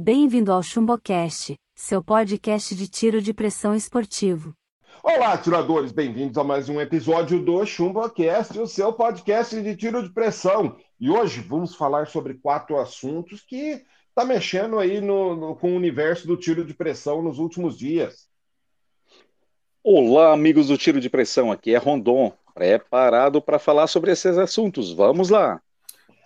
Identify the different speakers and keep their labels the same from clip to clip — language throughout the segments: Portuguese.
Speaker 1: Bem-vindo ao ChumboCast, seu podcast de tiro de pressão esportivo.
Speaker 2: Olá, atiradores, bem-vindos a mais um episódio do ChumboCast, o seu podcast de tiro de pressão. E hoje vamos falar sobre quatro assuntos que está mexendo aí no, no, com o universo do tiro de pressão nos últimos dias.
Speaker 3: Olá, amigos do tiro de pressão, aqui é Rondon, preparado para falar sobre esses assuntos. Vamos lá!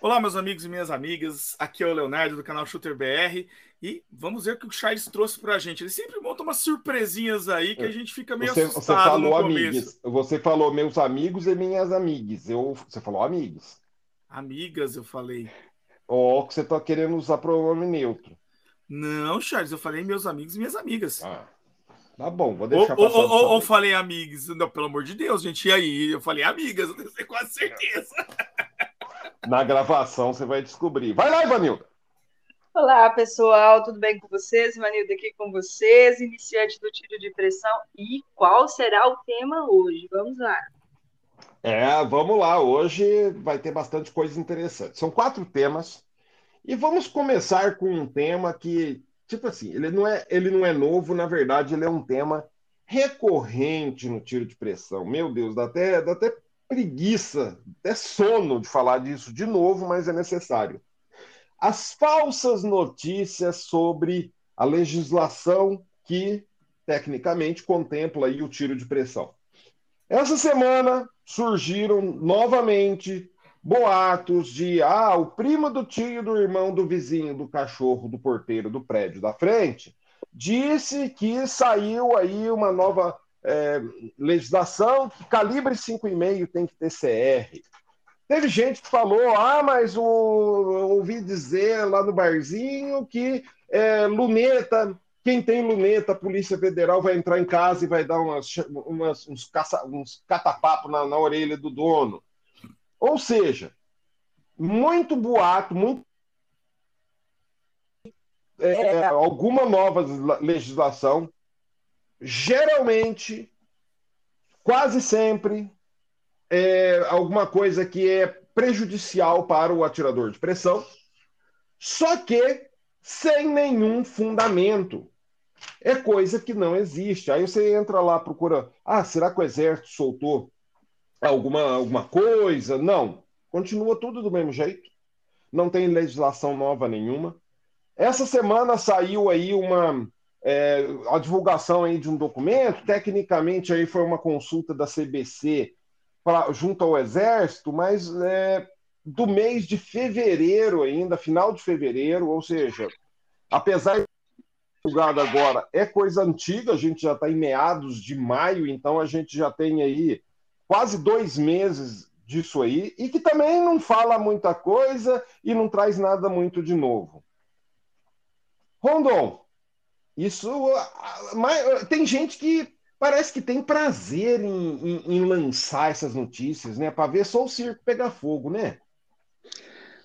Speaker 4: Olá, meus amigos e minhas amigas. Aqui é o Leonardo do canal Shooter BR e vamos ver o que o Charles trouxe pra gente. Ele sempre monta umas surpresinhas aí que a gente fica meio
Speaker 2: você,
Speaker 4: assustado
Speaker 2: você falou
Speaker 4: no
Speaker 2: amigos. Você falou meus amigos e minhas amigas. Eu, você falou amigos.
Speaker 4: Amigas, eu falei.
Speaker 2: Ó, oh, que você tá querendo usar pronome neutro.
Speaker 4: Não, Charles, eu falei meus amigos e minhas amigas.
Speaker 2: Ah. Tá bom, vou deixar
Speaker 4: ou, ou, ou, ou falei amigos. Não, pelo amor de Deus, gente. E aí? Eu falei amigas, eu tenho quase certeza.
Speaker 2: Na gravação você vai descobrir. Vai lá, Ivanilda!
Speaker 5: Olá, pessoal, tudo bem com vocês? Ivanilda aqui com vocês, iniciante do tiro de pressão. E qual será o tema hoje? Vamos lá.
Speaker 2: É, vamos lá. Hoje vai ter bastante coisa interessante. São quatro temas. E vamos começar com um tema que, tipo assim, ele não é, ele não é novo, na verdade, ele é um tema recorrente no tiro de pressão. Meu Deus, dá até, dá até preguiça, até sono de falar disso de novo, mas é necessário. As falsas notícias sobre a legislação que tecnicamente contempla aí o tiro de pressão. Essa semana surgiram novamente boatos de ah, o primo do tio do irmão do vizinho do cachorro do porteiro do prédio da frente disse que saiu aí uma nova é, legislação que calibre 5,5 tem que ter CR. Teve gente que falou, ah, mas o, ouvi dizer lá no barzinho que é, luneta, quem tem luneta, a Polícia Federal vai entrar em casa e vai dar umas, umas, uns, caça, uns catapapos na, na orelha do dono. Ou seja, muito boato, muito é, é, alguma nova legislação geralmente, quase sempre, é alguma coisa que é prejudicial para o atirador de pressão, só que sem nenhum fundamento. É coisa que não existe. Aí você entra lá, procura. Ah, será que o exército soltou alguma, alguma coisa? Não. Continua tudo do mesmo jeito. Não tem legislação nova nenhuma. Essa semana saiu aí uma, é, a divulgação aí de um documento, tecnicamente aí foi uma consulta da CBC pra, junto ao Exército, mas é, do mês de fevereiro ainda, final de fevereiro, ou seja, apesar de divulgado agora, é coisa antiga, a gente já está em meados de maio, então a gente já tem aí quase dois meses disso aí, e que também não fala muita coisa e não traz nada muito de novo. Rondon, isso. Mas, tem gente que parece que tem prazer em, em, em lançar essas notícias, né? Para ver só o circo pegar fogo, né?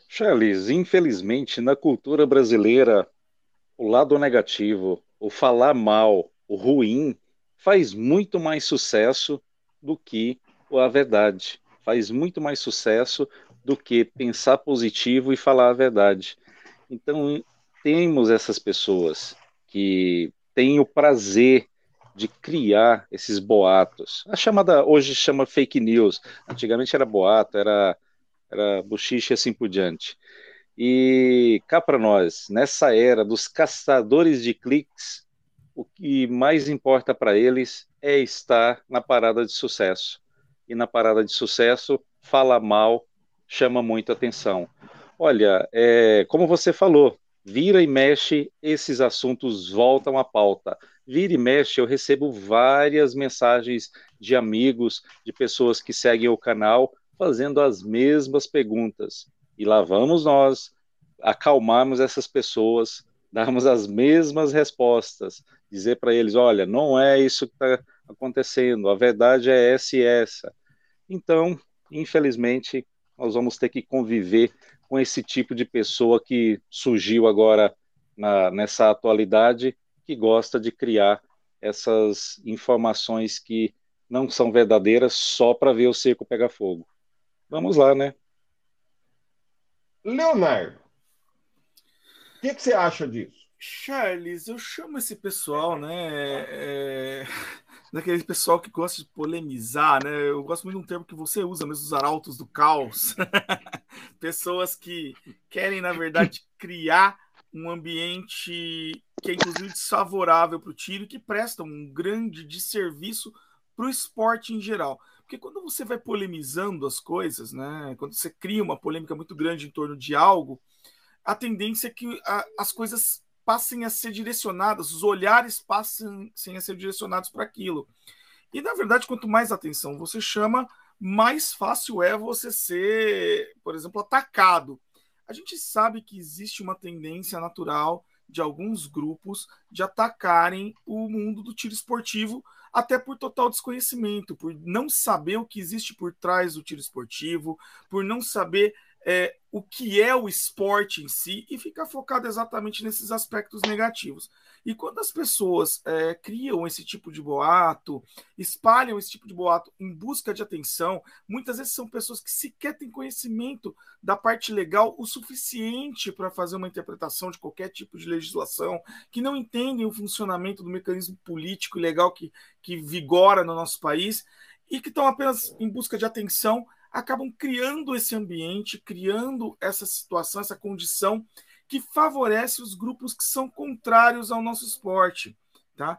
Speaker 3: Charles, infelizmente, na cultura brasileira, o lado negativo, o falar mal, o ruim, faz muito mais sucesso do que a verdade. Faz muito mais sucesso do que pensar positivo e falar a verdade. Então, temos essas pessoas que tem o prazer de criar esses boatos. A chamada hoje chama fake news. Antigamente era boato, era era buchiche e assim por diante. E cá para nós, nessa era dos caçadores de cliques, o que mais importa para eles é estar na parada de sucesso. E na parada de sucesso, fala mal chama muita atenção. Olha, é, como você falou, Vira e mexe, esses assuntos voltam à pauta. Vira e mexe, eu recebo várias mensagens de amigos, de pessoas que seguem o canal, fazendo as mesmas perguntas. E lá vamos nós acalmarmos essas pessoas, darmos as mesmas respostas, dizer para eles: olha, não é isso que está acontecendo, a verdade é essa e essa. Então, infelizmente, nós vamos ter que conviver com esse tipo de pessoa que surgiu agora na, nessa atualidade, que gosta de criar essas informações que não são verdadeiras só para ver o circo pegar fogo. Vamos lá, né?
Speaker 2: Leonardo, o que, que, você acha disso?
Speaker 4: Charles, eu chamo esse pessoal, né? É, daquele pessoal que gosta de polemizar, né? Eu gosto muito de um termo que você usa mesmo, os arautos do caos. Pessoas que querem, na verdade, criar um ambiente que é inclusive desfavorável para o tiro e que presta um grande desserviço para o esporte em geral. Porque quando você vai polemizando as coisas, né? Quando você cria uma polêmica muito grande em torno de algo, a tendência é que a, as coisas passem a ser direcionadas, os olhares passem a ser direcionados para aquilo. E na verdade, quanto mais atenção você chama, mais fácil é você ser, por exemplo, atacado. A gente sabe que existe uma tendência natural de alguns grupos de atacarem o mundo do tiro esportivo, até por total desconhecimento, por não saber o que existe por trás do tiro esportivo, por não saber é, o que é o esporte em si e ficar focado exatamente nesses aspectos negativos. E quando as pessoas é, criam esse tipo de boato, espalham esse tipo de boato em busca de atenção, muitas vezes são pessoas que sequer têm conhecimento da parte legal o suficiente para fazer uma interpretação de qualquer tipo de legislação, que não entendem o funcionamento do mecanismo político e legal que, que vigora no nosso país e que estão apenas em busca de atenção acabam criando esse ambiente, criando essa situação, essa condição que favorece os grupos que são contrários ao nosso esporte, tá?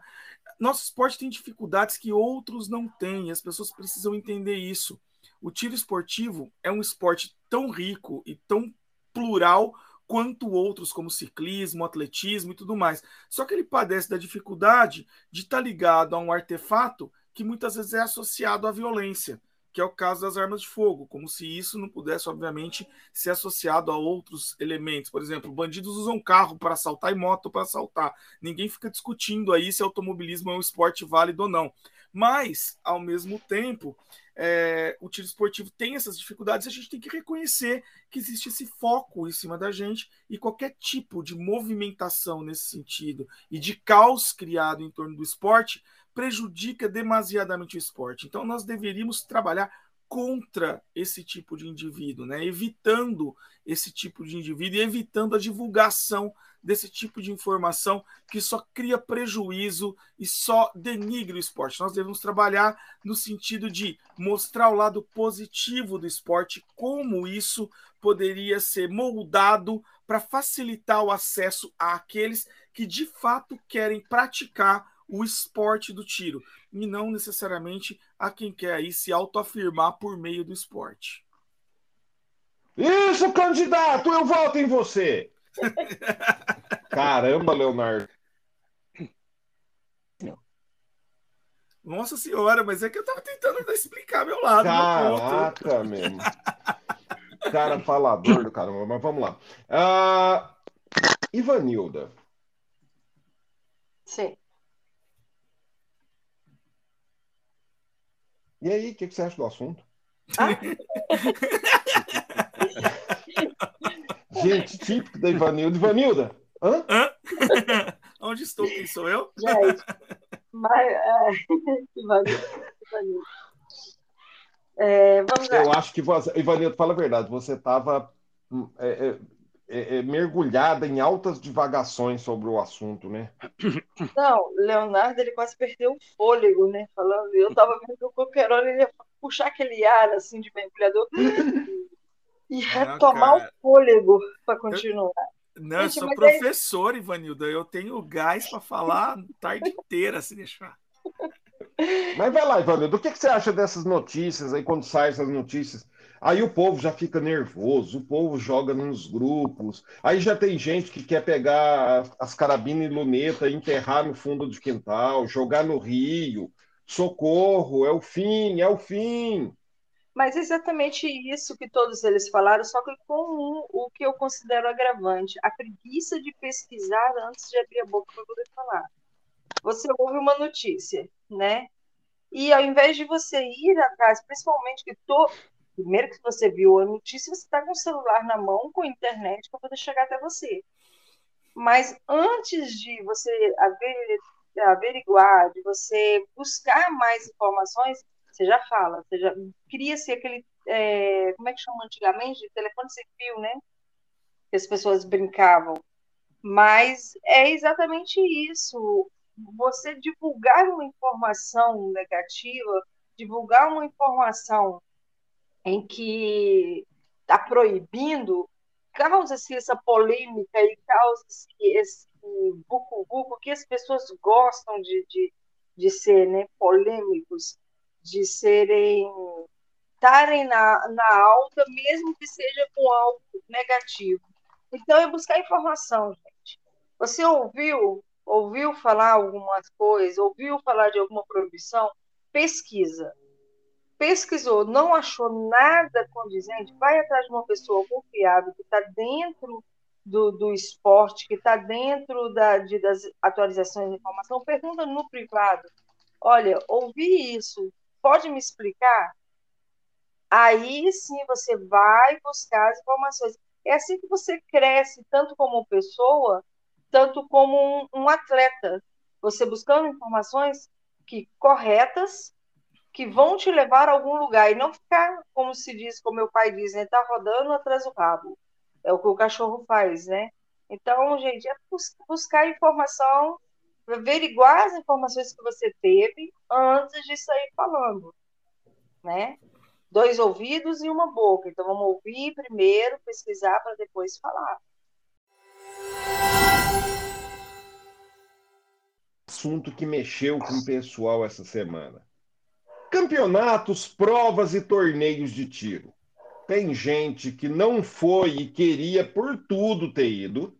Speaker 4: Nosso esporte tem dificuldades que outros não têm, e as pessoas precisam entender isso. O tiro esportivo é um esporte tão rico e tão plural quanto outros, como ciclismo, atletismo e tudo mais. Só que ele padece da dificuldade de estar ligado a um artefato que muitas vezes é associado à violência que é o caso das armas de fogo, como se isso não pudesse, obviamente, ser associado a outros elementos. Por exemplo, bandidos usam carro para assaltar e moto para assaltar. Ninguém fica discutindo aí se automobilismo é um esporte válido ou não. Mas, ao mesmo tempo, é, o tiro esportivo tem essas dificuldades, a gente tem que reconhecer que existe esse foco em cima da gente e qualquer tipo de movimentação nesse sentido e de caos criado em torno do esporte prejudica demasiadamente o esporte. Então, nós deveríamos trabalhar contra esse tipo de indivíduo, né? evitando esse tipo de indivíduo e evitando a divulgação desse tipo de informação que só cria prejuízo e só denigre o esporte. Nós devemos trabalhar no sentido de mostrar o lado positivo do esporte, como isso poderia ser moldado para facilitar o acesso àqueles que de fato querem praticar o esporte do tiro e não necessariamente a quem quer aí se autoafirmar por meio do esporte.
Speaker 2: Isso, candidato, eu voto em você. Caramba, Leonardo.
Speaker 4: Nossa senhora, mas é que eu tava tentando explicar meu lado.
Speaker 2: Caraca, meu mesmo. Cara falador do caramba, mas vamos lá. Uh, Ivanilda.
Speaker 5: Sim.
Speaker 2: E aí, o que, que, você acha do assunto? Ah? Gente, típico da Ivanilda. Ivanilda, hã? hã?
Speaker 4: Onde estou? Quem sou eu?
Speaker 5: Gente, mas, é... Ivanilda. Ivanilda.
Speaker 2: É, vamos lá. Eu acho que, você, Ivanildo, fala a verdade, você estava hum, é, é, é, mergulhada em altas divagações sobre o assunto, né?
Speaker 5: Não, Leonardo, ele quase perdeu o fôlego, né? Falando, eu estava vendo que o qualquer hora ele ia puxar aquele ar, assim, de mergulhador e retomar o fôlego para continuar.
Speaker 4: Não, Gente, eu sou professor, é... Ivanilda, eu tenho gás para falar a tarde inteira, se deixar.
Speaker 2: Mas vai lá, Ivanildo, o que, que você acha dessas notícias aí, quando saem essas notícias? Aí o povo já fica nervoso, o povo joga nos grupos. Aí já tem gente que quer pegar as carabinas e luneta enterrar no fundo do quintal, jogar no rio. Socorro, é o fim, é o fim.
Speaker 5: Mas exatamente isso que todos eles falaram, só que com um, o que eu considero agravante, a preguiça de pesquisar antes de abrir a boca para poder falar. Você ouve uma notícia, né? E ao invés de você ir atrás, principalmente que to, primeiro que você viu a notícia, você está com o celular na mão, com a internet, para poder chegar até você. Mas antes de você averiguar, de você buscar mais informações, você já fala, você já cria-se aquele, é, como é que chama antigamente? Telefone sem fio, né? Que as pessoas brincavam. Mas é exatamente isso. Você divulgar uma informação negativa, divulgar uma informação em que está proibindo, causa-se essa polêmica e causa-se esse buco-buco que as pessoas gostam de, de, de ser né, polêmicos, de serem estarem na, na alta, mesmo que seja com algo negativo. Então, é buscar informação, gente. Você ouviu, ouviu falar algumas coisas, ouviu falar de alguma proibição? Pesquisa. Pesquisou, não achou nada condizente, vai atrás de uma pessoa confiável que está dentro do, do esporte, que está dentro da, de, das atualizações de informação, pergunta no privado. Olha, ouvi isso, pode me explicar? Aí sim você vai buscar as informações. É assim que você cresce, tanto como pessoa, tanto como um, um atleta. Você buscando informações que corretas, que vão te levar a algum lugar e não ficar, como se diz, como meu pai diz, né, tá rodando atrás do rabo. É o que o cachorro faz, né? Então, gente, é buscar informação, averiguar as informações que você teve antes de sair falando, né? dois ouvidos e uma boca. Então vamos ouvir primeiro, pesquisar para depois falar.
Speaker 2: Assunto que mexeu com o pessoal essa semana. Campeonatos, provas e torneios de tiro. Tem gente que não foi e queria por tudo ter ido.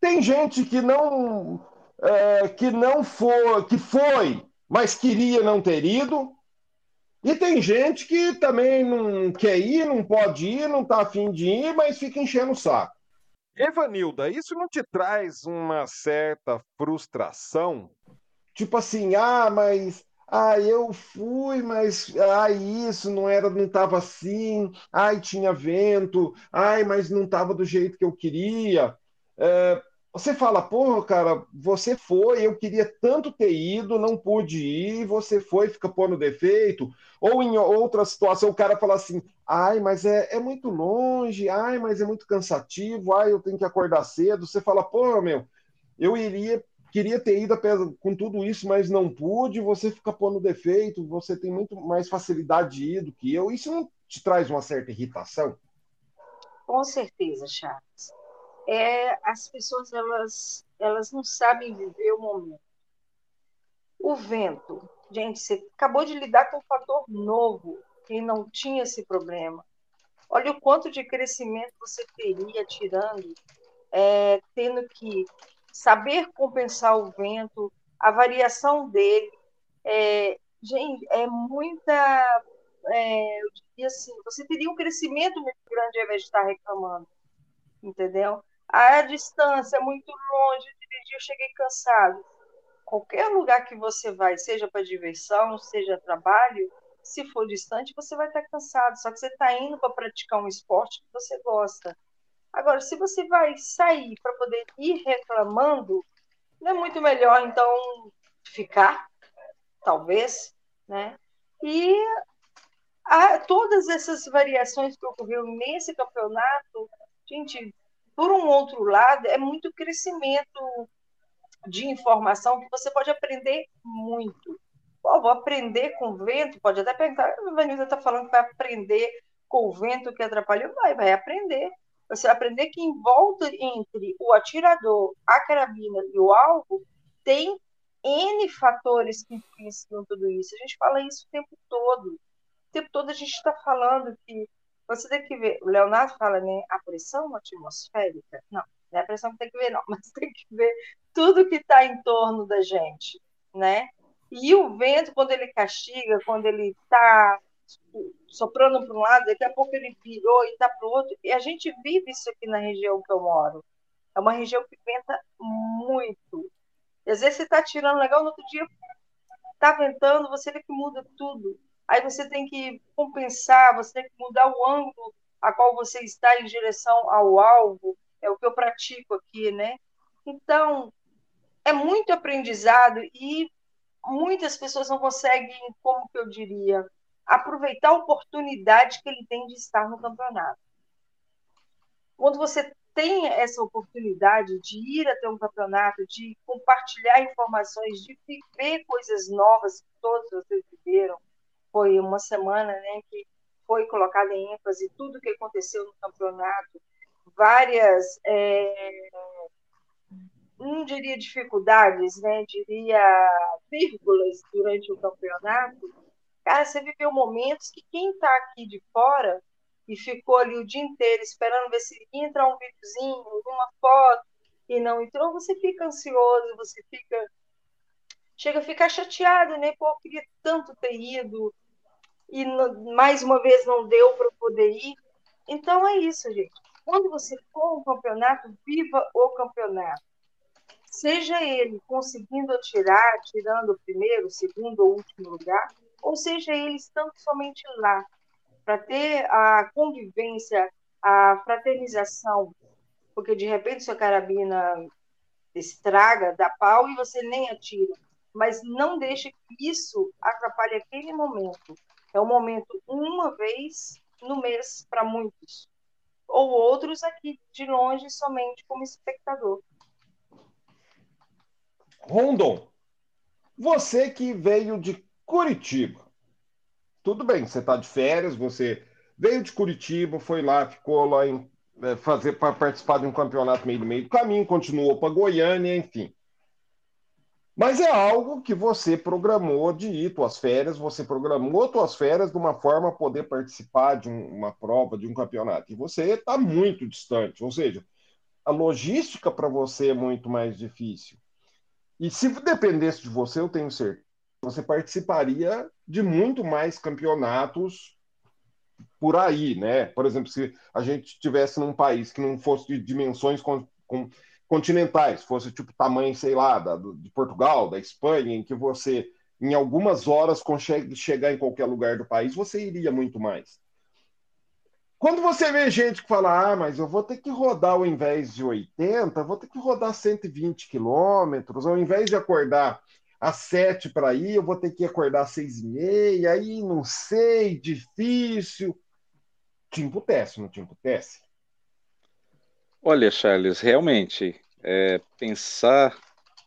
Speaker 2: Tem gente que não é, que não foi, que foi, mas queria não ter ido. E tem gente que também não quer ir, não pode ir, não está afim de ir, mas fica enchendo o saco.
Speaker 6: Evanilda, isso não te traz uma certa frustração?
Speaker 2: Tipo assim, ah, mas ah, eu fui, mas ah, isso não era, não estava assim, ai, tinha vento, ai, mas não estava do jeito que eu queria. É, você fala, porra, cara, você foi, eu queria tanto ter ido, não pude ir, você foi, fica pondo defeito. Ou em outra situação, o cara fala assim, ai, mas é, é muito longe, ai, mas é muito cansativo, ai, eu tenho que acordar cedo. Você fala, porra, meu, eu iria, queria ter ido com tudo isso, mas não pude, você fica pondo defeito, você tem muito mais facilidade de ir do que eu. Isso não te traz uma certa irritação?
Speaker 5: Com certeza, Charles é as pessoas elas elas não sabem viver o momento. O vento, gente, você acabou de lidar com um fator novo, quem não tinha esse problema. Olha o quanto de crescimento você teria tirando, é, tendo que saber compensar o vento, a variação dele. É, gente, é muita. É, eu diria assim, você teria um crescimento muito grande ao invés de estar reclamando, entendeu? a distância é muito longe, dirigir, eu cheguei cansado. Qualquer lugar que você vai, seja para diversão, seja trabalho, se for distante, você vai estar cansado. Só que você está indo para praticar um esporte que você gosta. Agora, se você vai sair para poder ir reclamando, não é muito melhor, então, ficar, talvez, né? E a, todas essas variações que ocorreram nesse campeonato, gente, por um outro lado, é muito crescimento de informação que você pode aprender muito. Pô, vou aprender com vento, pode até perguntar, a Vanilda está falando que vai aprender com o vento que atrapalhou, vai, vai aprender. Você aprender que em volta entre o atirador, a carabina e o alvo, tem N fatores que influenciam tudo isso. A gente fala isso o tempo todo. O tempo todo a gente está falando que você tem que ver, o Leonardo fala, né, a pressão atmosférica. Não, não é a pressão que tem que ver, não, mas tem que ver tudo que está em torno da gente, né? E o vento, quando ele castiga, quando ele está soprando para um lado, daqui a pouco ele virou e está para o outro. E a gente vive isso aqui na região que eu moro. É uma região que venta muito. E às vezes você está tirando legal, no outro dia está ventando, você vê que muda tudo aí você tem que compensar, você tem que mudar o ângulo a qual você está em direção ao alvo, é o que eu pratico aqui, né? Então, é muito aprendizado e muitas pessoas não conseguem, como que eu diria, aproveitar a oportunidade que ele tem de estar no campeonato. Quando você tem essa oportunidade de ir até um campeonato, de compartilhar informações, de viver coisas novas que todos vocês viveram. Foi uma semana né, que foi colocada em ênfase tudo o que aconteceu no campeonato, várias, é, não diria dificuldades, né, diria vírgulas durante o campeonato. Cara, você viveu momentos que quem está aqui de fora e ficou ali o dia inteiro esperando ver se ia entrar um videozinho, uma foto, e não entrou, você fica ansioso, você fica. Chega a ficar chateado, né? Pô, eu queria tanto ter ido, e mais uma vez não deu para poder ir. Então é isso, gente. Quando você for um campeonato, viva o campeonato. Seja ele conseguindo tirar, tirando o primeiro, segundo ou último lugar, ou seja ele estando somente lá, para ter a convivência, a fraternização, porque de repente sua carabina estraga, dá pau e você nem atira. Mas não deixe que isso atrapalhe aquele momento. É um momento uma vez no mês para muitos, ou outros aqui de longe somente como espectador.
Speaker 2: Rondon, você que veio de Curitiba, tudo bem, você está de férias, você veio de Curitiba, foi lá, ficou lá em é, fazer para participar de um campeonato meio do meio do caminho, continuou para Goiânia, enfim. Mas é algo que você programou de ir tuas férias, você programou tuas férias de uma forma poder participar de um, uma prova, de um campeonato. E você está muito distante, ou seja, a logística para você é muito mais difícil. E se dependesse de você, eu tenho certeza você participaria de muito mais campeonatos por aí, né? Por exemplo, se a gente estivesse num país que não fosse de dimensões con con continentais, fosse tipo tamanho, sei lá, da, de Portugal, da Espanha, em que você em algumas horas consegue chegar em qualquer lugar do país, você iria muito mais. Quando você vê gente que fala, ah, mas eu vou ter que rodar ao invés de 80, vou ter que rodar 120 quilômetros, ao invés de acordar às sete para ir, eu vou ter que acordar às seis e meia, aí não sei, difícil. Te emputece, não te emputece?
Speaker 3: Olha, Charles, realmente, é, pensar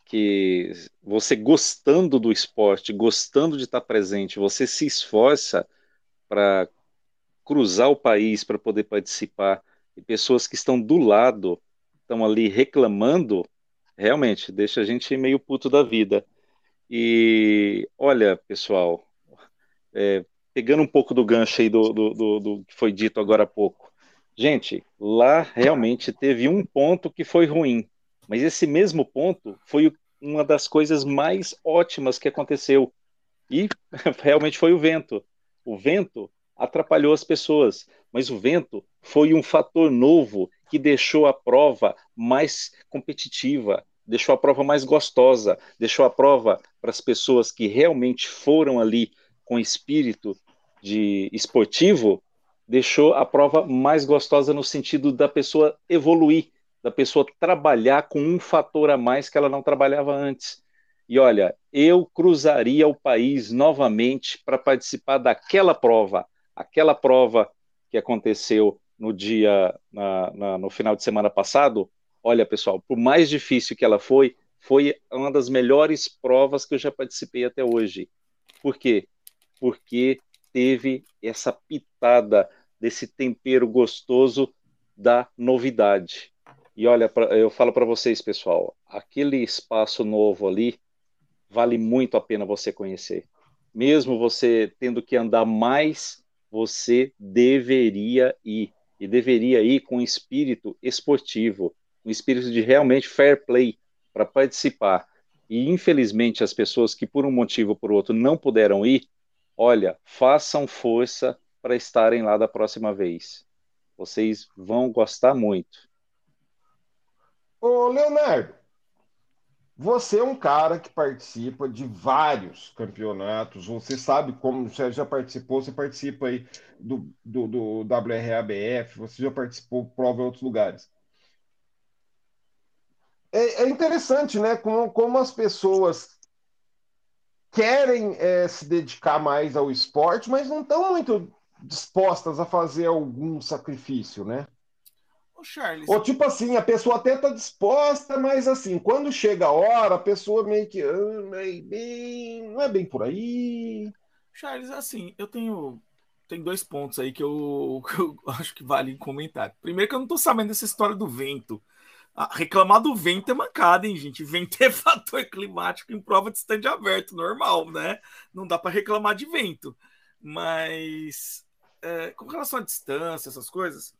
Speaker 3: que você gostando do esporte, gostando de estar presente, você se esforça para cruzar o país para poder participar, e pessoas que estão do lado estão ali reclamando, realmente deixa a gente meio puto da vida. E olha, pessoal, é, pegando um pouco do gancho aí do, do, do, do, que foi dito agora há pouco. Gente, lá realmente teve um ponto que foi ruim, mas esse mesmo ponto foi uma das coisas mais ótimas que aconteceu. E realmente foi o vento. O vento atrapalhou as pessoas, mas o vento foi um fator novo que deixou a prova mais competitiva, deixou a prova mais gostosa, deixou a prova para as pessoas que realmente foram ali com espírito de esportivo, deixou a prova mais gostosa no sentido da pessoa evoluir, da pessoa trabalhar com um fator a mais que ela não trabalhava antes. E olha, eu cruzaria o país novamente para participar daquela prova, aquela prova que aconteceu no dia, na, na, no final de semana passado, Olha, pessoal, por mais difícil que ela foi, foi uma das melhores provas que eu já participei até hoje. Por quê? Porque teve essa pitada desse tempero gostoso da novidade. E olha, eu falo para vocês, pessoal, aquele espaço novo ali vale muito a pena você conhecer. Mesmo você tendo que andar mais, você deveria ir. E deveria ir com espírito esportivo um espírito de realmente fair play para participar. E infelizmente as pessoas que por um motivo ou por outro não puderam ir, olha, façam força para estarem lá da próxima vez. Vocês vão gostar muito.
Speaker 2: Ô, Leonardo, você é um cara que participa de vários campeonatos. Você sabe como você já participou, você participa aí do, do, do WRABF, você já participou prova em outros lugares é, é interessante, né? Como, como as pessoas querem é, se dedicar mais ao esporte, mas não estão muito dispostas a fazer algum sacrifício, né?
Speaker 4: Charles.
Speaker 2: Ou tipo assim, a pessoa até tá disposta, mas assim, quando chega a hora, a pessoa meio que. ah, não é bem por aí.
Speaker 4: Charles, assim, eu tenho tem dois pontos aí que eu, que eu acho que vale comentar. Primeiro que eu não tô sabendo dessa história do vento. Ah, reclamar do vento é mancada, hein, gente? Vento é fator climático em prova de stand aberto, normal, né? Não dá para reclamar de vento. Mas é, com relação à distância, essas coisas,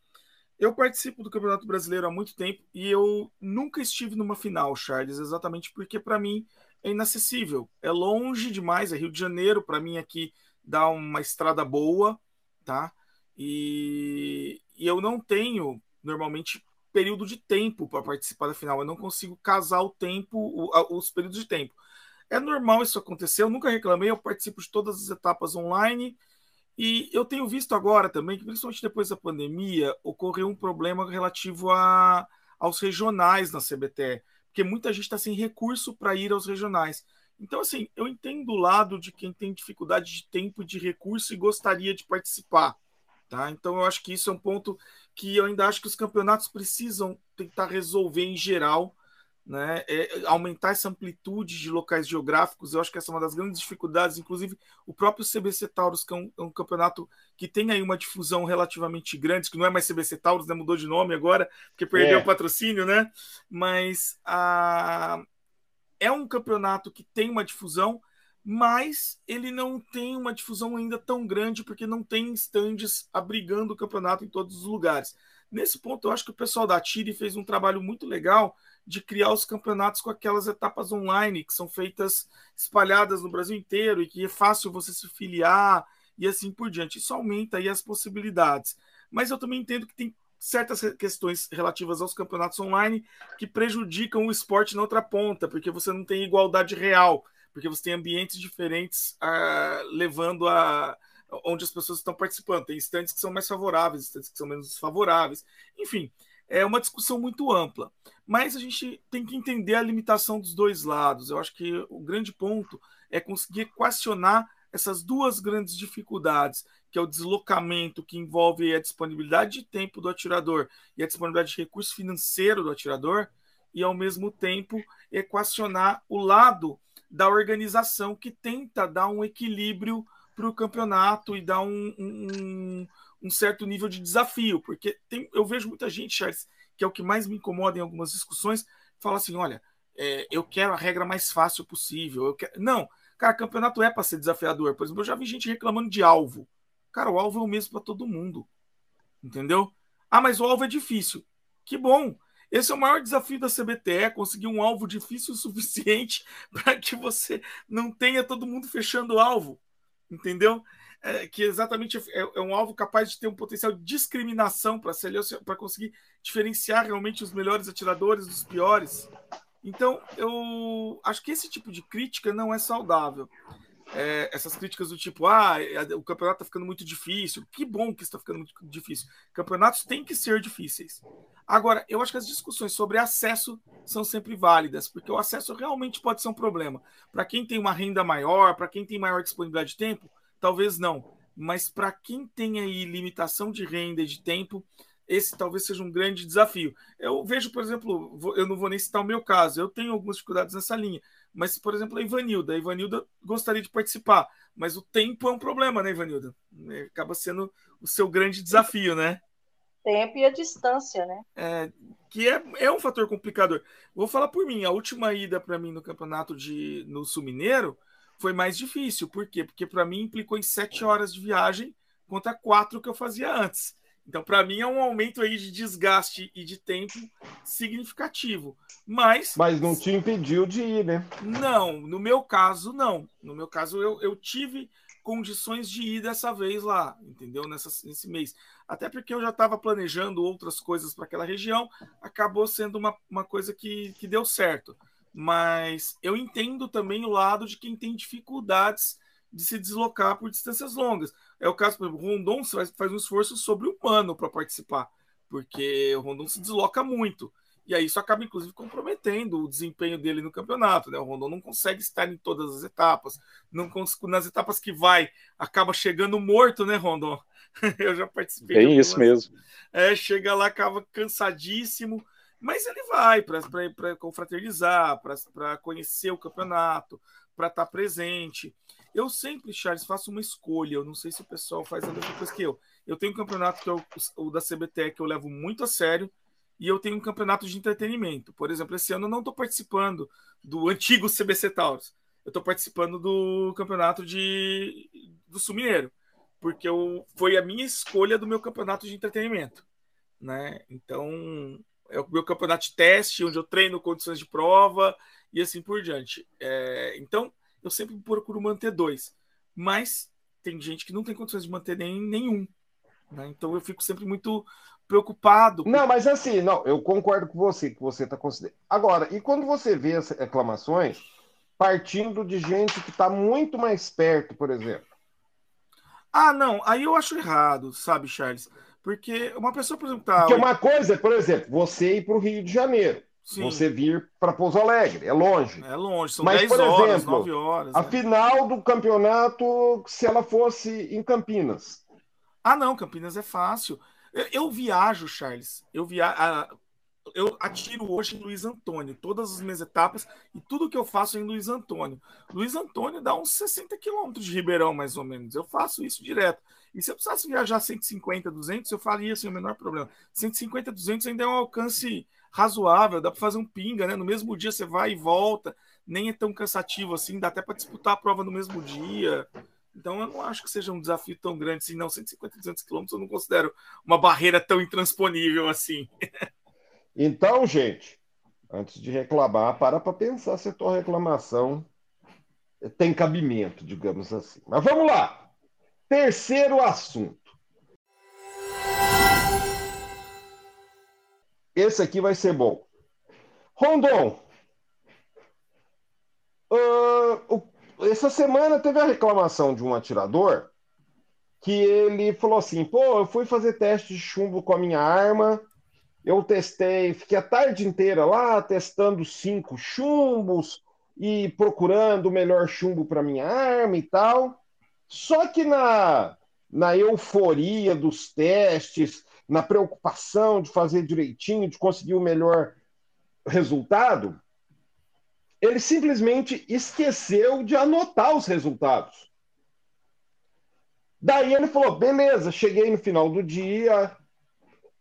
Speaker 4: eu participo do Campeonato Brasileiro há muito tempo e eu nunca estive numa final, Charles, exatamente porque para mim é inacessível. É longe demais, é Rio de Janeiro, para mim aqui dá uma estrada boa, tá? E, e eu não tenho normalmente período de tempo para participar da final. Eu não consigo casar o tempo, o- os períodos de tempo. É normal isso acontecer. Eu nunca reclamei. Eu participo de todas as etapas online. E eu tenho visto agora também que, principalmente depois da pandemia, ocorreu um problema relativo a, aos regionais na CBT, porque muita gente está sem recurso para ir aos regionais. Então, assim, eu entendo o lado de quem tem dificuldade de tempo e de recurso e gostaria de participar. Tá? Então, eu acho que isso é um ponto que eu ainda acho que os campeonatos precisam tentar resolver em geral, né? É, aumentar essa amplitude de locais geográficos. Eu acho que essa é uma das grandes dificuldades. Inclusive, o próprio CBC Taurus, que é um, é um campeonato que tem aí uma difusão relativamente grande, que não é mais CBC Taurus, né? mudou de nome agora, porque perdeu
Speaker 2: É.
Speaker 4: o patrocínio, né? Mas a é um campeonato que tem uma difusão, mas ele não tem uma difusão ainda tão grande porque não tem estandes abrigando o campeonato em todos os lugares. Nesse ponto, eu acho que o pessoal da Tire fez um trabalho muito legal de criar os campeonatos com aquelas etapas online que são feitas espalhadas no Brasil inteiro e que é fácil você se filiar e assim por diante. Isso aumenta aí as possibilidades. Mas eu também entendo que tem certas questões relativas aos campeonatos online que prejudicam o esporte na outra ponta, porque você não tem igualdade real, porque você tem ambientes diferentes ah, levando a onde as pessoas estão participando. Tem instantes que são mais favoráveis, instantes que são menos desfavoráveis. Enfim, é uma discussão muito ampla. Mas a gente tem que entender a limitação dos dois lados. Eu acho que o grande ponto é conseguir equacionar essas duas grandes dificuldades, que é o deslocamento, que envolve a disponibilidade de tempo do atirador e a disponibilidade de recurso financeiro do atirador, e ao mesmo tempo equacionar o lado da organização que tenta dar um equilíbrio para o campeonato e dar um, um, um, certo nível de desafio, porque tem, eu vejo muita gente, Charles, que é o que mais me incomoda em algumas discussões, fala assim: olha, é, eu quero a regra mais fácil possível. Não, cara, campeonato é para ser desafiador. Por exemplo, eu já vi gente reclamando de alvo. Cara, o alvo é o mesmo para todo mundo. Entendeu? Ah, mas o alvo é difícil. Que bom. Esse é o maior desafio da CBTE, conseguir um alvo difícil o suficiente para que você não tenha todo mundo fechando o alvo. Entendeu? É, que exatamente é, é, um alvo capaz de ter um potencial de discriminação para conseguir diferenciar realmente os melhores atiradores dos piores. Então, eu acho que esse tipo de crítica não é saudável. É, essas críticas do tipo, ah, o campeonato está ficando muito difícil. Que bom que está ficando muito difícil. Campeonatos têm que ser difíceis. Agora, eu acho que as discussões sobre acesso são sempre válidas, porque o acesso realmente pode ser um problema. Para quem tem uma renda maior, para quem tem maior disponibilidade de tempo, talvez não. Mas para quem tem aí limitação de renda e de tempo, esse talvez seja um grande desafio. Eu vejo, por exemplo, eu não vou nem citar o meu caso, eu tenho algumas dificuldades nessa linha. Mas, por exemplo, a Ivanilda. A Ivanilda gostaria de participar, mas o tempo é um problema, né, Ivanilda? Acaba sendo o seu grande desafio, né?
Speaker 5: Tempo e a distância, né?
Speaker 4: É, que é, é um fator complicador. Vou falar por mim, a última ida para mim no campeonato de no Sul Mineiro foi mais difícil. Por quê? Porque para mim implicou em sete horas de viagem contra quatro que eu fazia antes. Então, para mim, é um aumento aí de desgaste e de tempo significativo. Mas.
Speaker 2: Mas não te impediu de ir, né?
Speaker 4: Não, no meu caso, não. No meu caso, eu, eu tive condições de ir dessa vez lá, entendeu? Nessa, nesse mês. Até porque eu já estava planejando outras coisas para aquela região, acabou sendo uma, uma coisa que, que deu certo. Mas eu entendo também o lado de quem tem dificuldades de se deslocar por distâncias longas. É o caso, por exemplo, o Rondon faz, um esforço sobre-humano para participar, porque o Rondon se desloca muito. E aí isso acaba, inclusive, comprometendo o desempenho dele no campeonato. Né? O Rondon não consegue estar em todas as etapas. Não nas etapas que vai, acaba chegando morto, né, Rondon? eu já participei.
Speaker 3: Bem isso mesmo.
Speaker 4: É, chega lá, acaba cansadíssimo, mas ele vai para confraternizar, para conhecer o campeonato, para estar tá presente. Eu sempre, Charles, faço uma escolha. Eu não sei se o pessoal faz a mesma coisa que eu. Eu tenho um campeonato que é o, o da CBT que eu levo muito a sério e eu tenho um campeonato de entretenimento. Por exemplo, esse ano eu não estou participando do antigo CBC Taurus. Eu estou participando do campeonato de do Sul Mineiro, porque eu, foi a minha escolha do meu campeonato de entretenimento. Né? Então, é o meu campeonato de teste, onde eu treino condições de prova e assim por diante. É, então, eu sempre procuro manter dois. Mas tem gente que não tem condições de manter nem, nenhum. Né? Então, eu fico sempre muito preocupado.
Speaker 2: Não, mas assim, não, eu concordo com você, que você está considerando. Agora, e quando você vê as reclamações partindo de gente que está muito mais perto, por exemplo?
Speaker 4: Ah, não, aí eu acho errado, sabe, Charles? Porque uma pessoa, por exemplo, tá.
Speaker 2: Porque uma coisa, por exemplo, você ir para o Rio de Janeiro. Sim. Você vir para Pouso Alegre, é longe.
Speaker 4: É longe, são Mas, 10 por horas, exemplo, 9 horas.
Speaker 2: A né? final do campeonato, se ela fosse em Campinas.
Speaker 4: Ah, não, Campinas é fácil. Eu, eu viajo, Charles. Eu viajo. Eu atiro hoje em Luiz Antônio, todas as minhas etapas e tudo que eu faço é em Luiz Antônio. Luiz Antônio dá uns 60 quilômetros de Ribeirão, mais ou menos. Eu faço isso direto. E se eu precisasse viajar 150, 200, eu faria sem o menor problema. 150, 200 ainda é um alcance razoável, dá para fazer um pinga, né? No mesmo dia você vai e volta, nem é tão cansativo assim, dá até para disputar a prova no mesmo dia. Então eu não acho que seja um desafio tão grande assim, não. 150, 200 quilômetros eu não considero uma barreira tão intransponível assim.
Speaker 2: Então, gente, antes de reclamar, para para pensar se a tua reclamação tem cabimento, digamos assim. Mas vamos lá. Terceiro assunto. Esse aqui vai ser bom. Rondon, uh, essa semana teve a reclamação de um atirador que ele falou assim: pô, eu fui fazer teste de chumbo com a minha arma, eu testei, fiquei a tarde inteira lá testando cinco chumbos e procurando o melhor chumbo para minha arma e tal. Só que na, na euforia dos testes, na preocupação de fazer direitinho, de conseguir o melhor resultado, ele simplesmente esqueceu de anotar os resultados. Daí ele falou: beleza, cheguei no final do dia.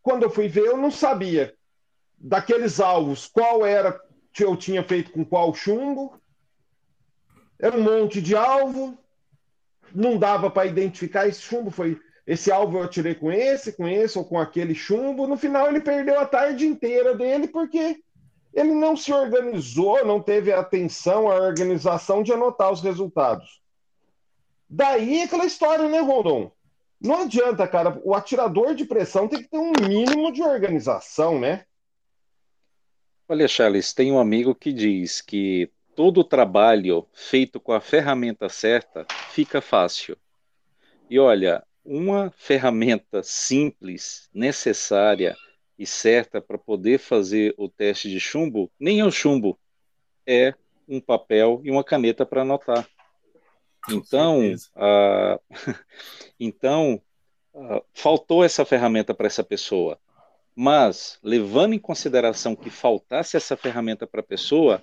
Speaker 2: Quando eu fui ver, eu não sabia daqueles alvos qual era que eu tinha feito com qual chumbo. Era um monte de alvo, não dava para identificar esse chumbo. Foi esse alvo eu atirei com esse, com esse ou com aquele chumbo. No final, ele perdeu a tarde inteira dele porque ele não se organizou, não teve atenção à organização de anotar os resultados. Daí aquela história, né, Rondon? Não adianta, cara. O atirador de pressão tem que ter um mínimo de organização, né?
Speaker 3: Olha, Charles, tem um amigo que diz que todo trabalho feito com a ferramenta certa fica fácil. E olha, uma ferramenta simples, necessária, e certa para poder fazer o teste de chumbo, nem é o chumbo, é um papel e uma caneta para anotar. Então, então faltou essa ferramenta para essa pessoa. Mas, levando em consideração que faltasse essa ferramenta para a pessoa,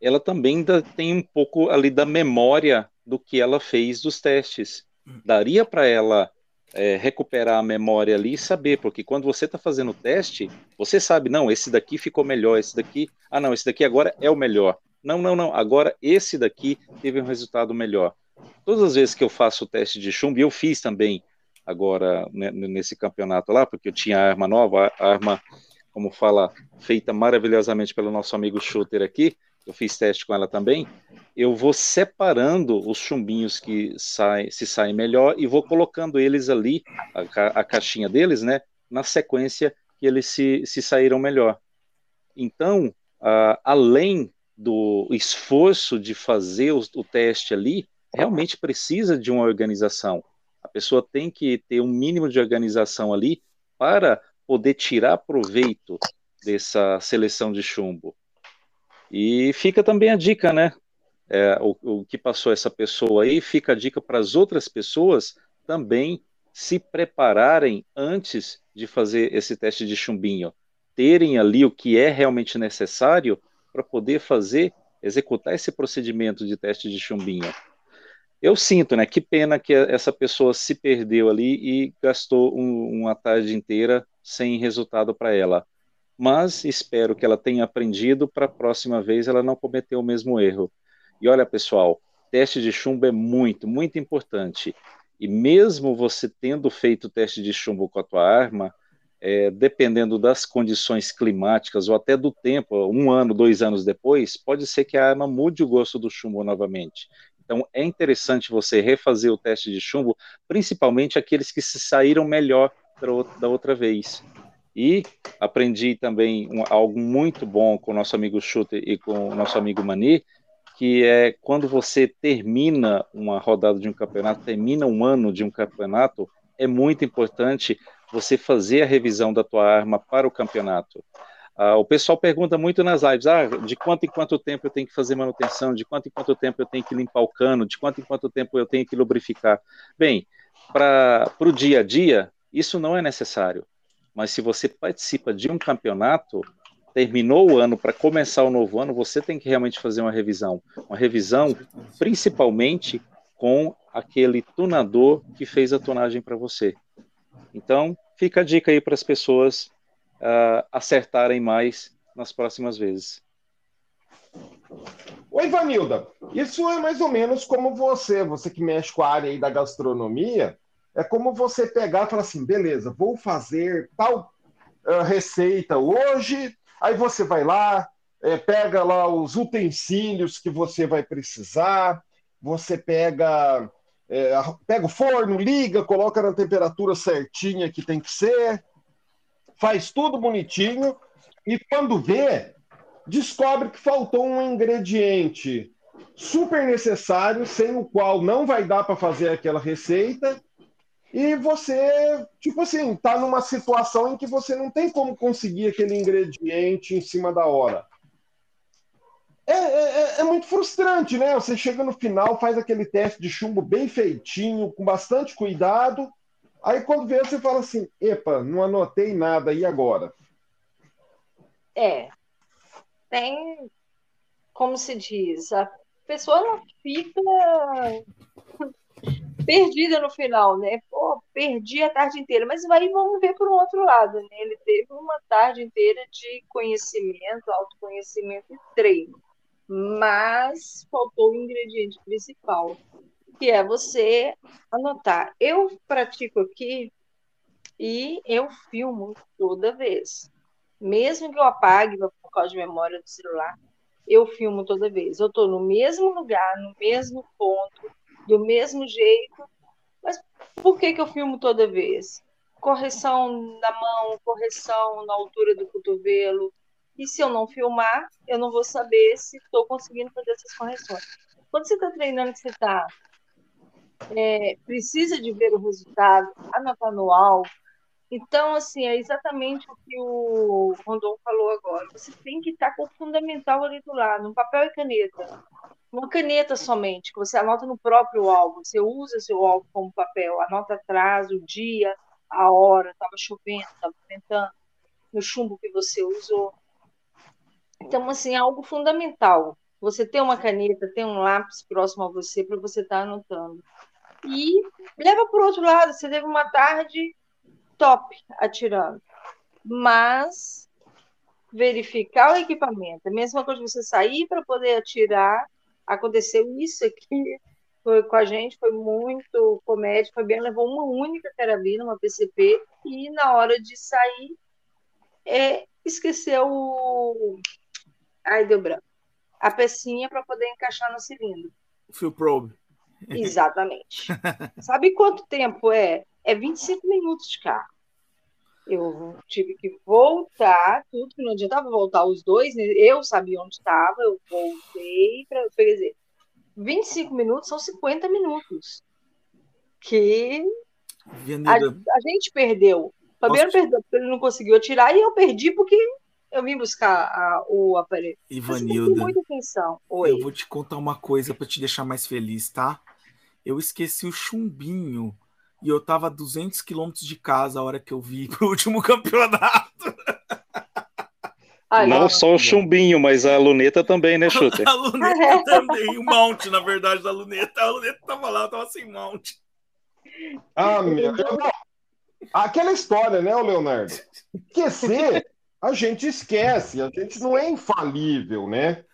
Speaker 3: ela também ainda tem um pouco ali da memória do que ela fez dos testes. Hum. Daria para ela é, recuperar a memória ali e saber, porque quando você está fazendo o teste, você sabe, não, esse daqui ficou melhor, esse daqui, ah não, esse daqui agora é o melhor. Não, não, não, agora esse daqui teve um resultado melhor. Todas as vezes que eu faço o teste de chumbo, eu fiz também agora né, nesse campeonato lá, porque eu tinha arma nova, arma, como fala, feita maravilhosamente pelo nosso amigo Shooter aqui, eu fiz teste com ela também, eu vou separando os chumbinhos que sai, se saem melhor e vou colocando eles ali, a, a caixinha deles, né, na sequência que eles se, se saíram melhor. Então, uh, além do esforço de fazer o, o teste ali, realmente precisa de uma organização. A pessoa tem que ter um mínimo de organização ali para poder tirar proveito dessa seleção de chumbo. E fica também a dica, né? é, o, o que passou essa pessoa aí, fica a dica para as outras pessoas também se prepararem antes de fazer esse teste de chumbinho, terem ali o que é realmente necessário para poder fazer, executar esse procedimento de teste de chumbinho. Eu sinto, né? Que pena que essa pessoa se perdeu ali e gastou um, uma tarde inteira sem resultado para ela. Mas espero que ela tenha aprendido para a próxima vez ela não cometer o mesmo erro. E olha, pessoal, teste de chumbo é muito, muito importante. E mesmo você tendo feito o teste de chumbo com a tua arma, é, dependendo das condições climáticas ou até do tempo, um ano, dois anos depois, pode ser que a arma mude o gosto do chumbo novamente. Então é interessante você refazer o teste de chumbo, principalmente aqueles que se saíram melhor da outra vez. E aprendi também um, algo muito bom com o nosso amigo Shooter e com o nosso amigo Mani, que é quando você termina uma rodada de um campeonato, termina um ano de um campeonato, é muito importante você fazer a revisão da tua arma para o campeonato. Ah, o pessoal pergunta muito nas lives, ah, de quanto em quanto tempo eu tenho que fazer manutenção, de quanto em quanto tempo eu tenho que limpar o cano, de quanto em quanto tempo eu tenho que lubrificar. Bem, para o dia a dia, isso não é necessário. Mas se você participa de um campeonato, terminou o ano para começar o novo ano, você tem que realmente fazer uma revisão. Uma revisão, principalmente com aquele tunador que fez a tonagem para você. Então, fica a dica aí para as pessoas uh, acertarem mais nas próximas vezes.
Speaker 2: Oi, Vanilda. Isso é mais ou menos como você, você que mexe com a área aí da gastronomia, é como você pegar e falar assim, beleza, vou fazer tal uh, receita hoje, aí você vai lá, é, pega lá os utensílios que você vai precisar, você pega é, pega o forno, liga, coloca na temperatura certinha que tem que ser, faz tudo bonitinho e quando vê, descobre que faltou um ingrediente super necessário, sem o qual não vai dar para fazer aquela receita. E você, tipo assim, tá numa situação em que você não tem como conseguir aquele ingrediente em cima da hora. É, é, é, é, muito frustrante, né? Você chega no final, faz aquele teste de chumbo bem feitinho, com bastante cuidado. Aí quando vê, você fala assim: epa, não anotei nada, e agora?
Speaker 5: É. Tem, como se diz, a pessoa não fica perdida no final, né? Pô, perdi a tarde inteira. Mas aí vamos ver por um outro lado, né? Ele teve uma tarde inteira de conhecimento, autoconhecimento e treino mas faltou o ingrediente principal, que é você anotar. Eu pratico aqui e eu filmo toda vez. Mesmo que eu apague por causa de memória do celular, eu filmo toda vez. Eu estou no mesmo lugar, no mesmo ponto, do mesmo jeito. Mas por que, que eu filmo toda vez? Correção na mão, correção na altura do cotovelo, e se eu não filmar, eu não vou saber se estou conseguindo fazer essas correções. Quando você está treinando, que você está é, precisa de ver o resultado, anotar no alvo. Então, assim, é exatamente o que o Rondon falou agora. Você tem que estar com o fundamental ali do lado, um papel e caneta. Uma caneta somente, que você anota no próprio álbum. Você usa seu álbum como papel, anota atrás, o dia, a hora, estava chovendo, estava ventando, no chumbo que você usou. Então, assim, é algo fundamental. Você ter uma caneta, ter um lápis próximo a você para você estar tá anotando. E leva para o outro lado, você teve uma tarde top atirando. Mas verificar o equipamento, a mesma coisa você sair para poder atirar, aconteceu isso aqui foi com a gente, foi muito comédia. Fabiana levou uma única carabina, uma PCP, e na hora de sair, é, esqueceu o, Aí deu branco. A pecinha para poder encaixar no cilindro.
Speaker 4: Fio probe.
Speaker 5: Exatamente. Sabe quanto tempo é? É 25 minutos de carro. Eu tive que voltar, tudo que não adiantava voltar os dois, né? eu sabia onde estava, eu voltei para. Quer dizer, 25 minutos são 50 minutos. Que a, a, gente perdeu. O Fabiano Posso... perdeu porque ele não conseguiu atirar e eu perdi porque eu vim buscar a, o aparelho.
Speaker 4: Ivanilda,
Speaker 5: muita atenção. Oi.
Speaker 4: eu vou te contar uma coisa para te deixar mais feliz, tá? Eu esqueci o chumbinho e eu tava a 200 quilômetros de casa a hora que eu vi pro último campeonato.
Speaker 3: Ai, não nossa. só o chumbinho, mas a luneta também, né, Chuta?
Speaker 4: A luneta também, o mount, na verdade, da luneta. A luneta tava lá, tava sem mount.
Speaker 2: Ah, meu Aquela história, né, Leonardo? Esquecer, a gente esquece, a gente não é infalível, né?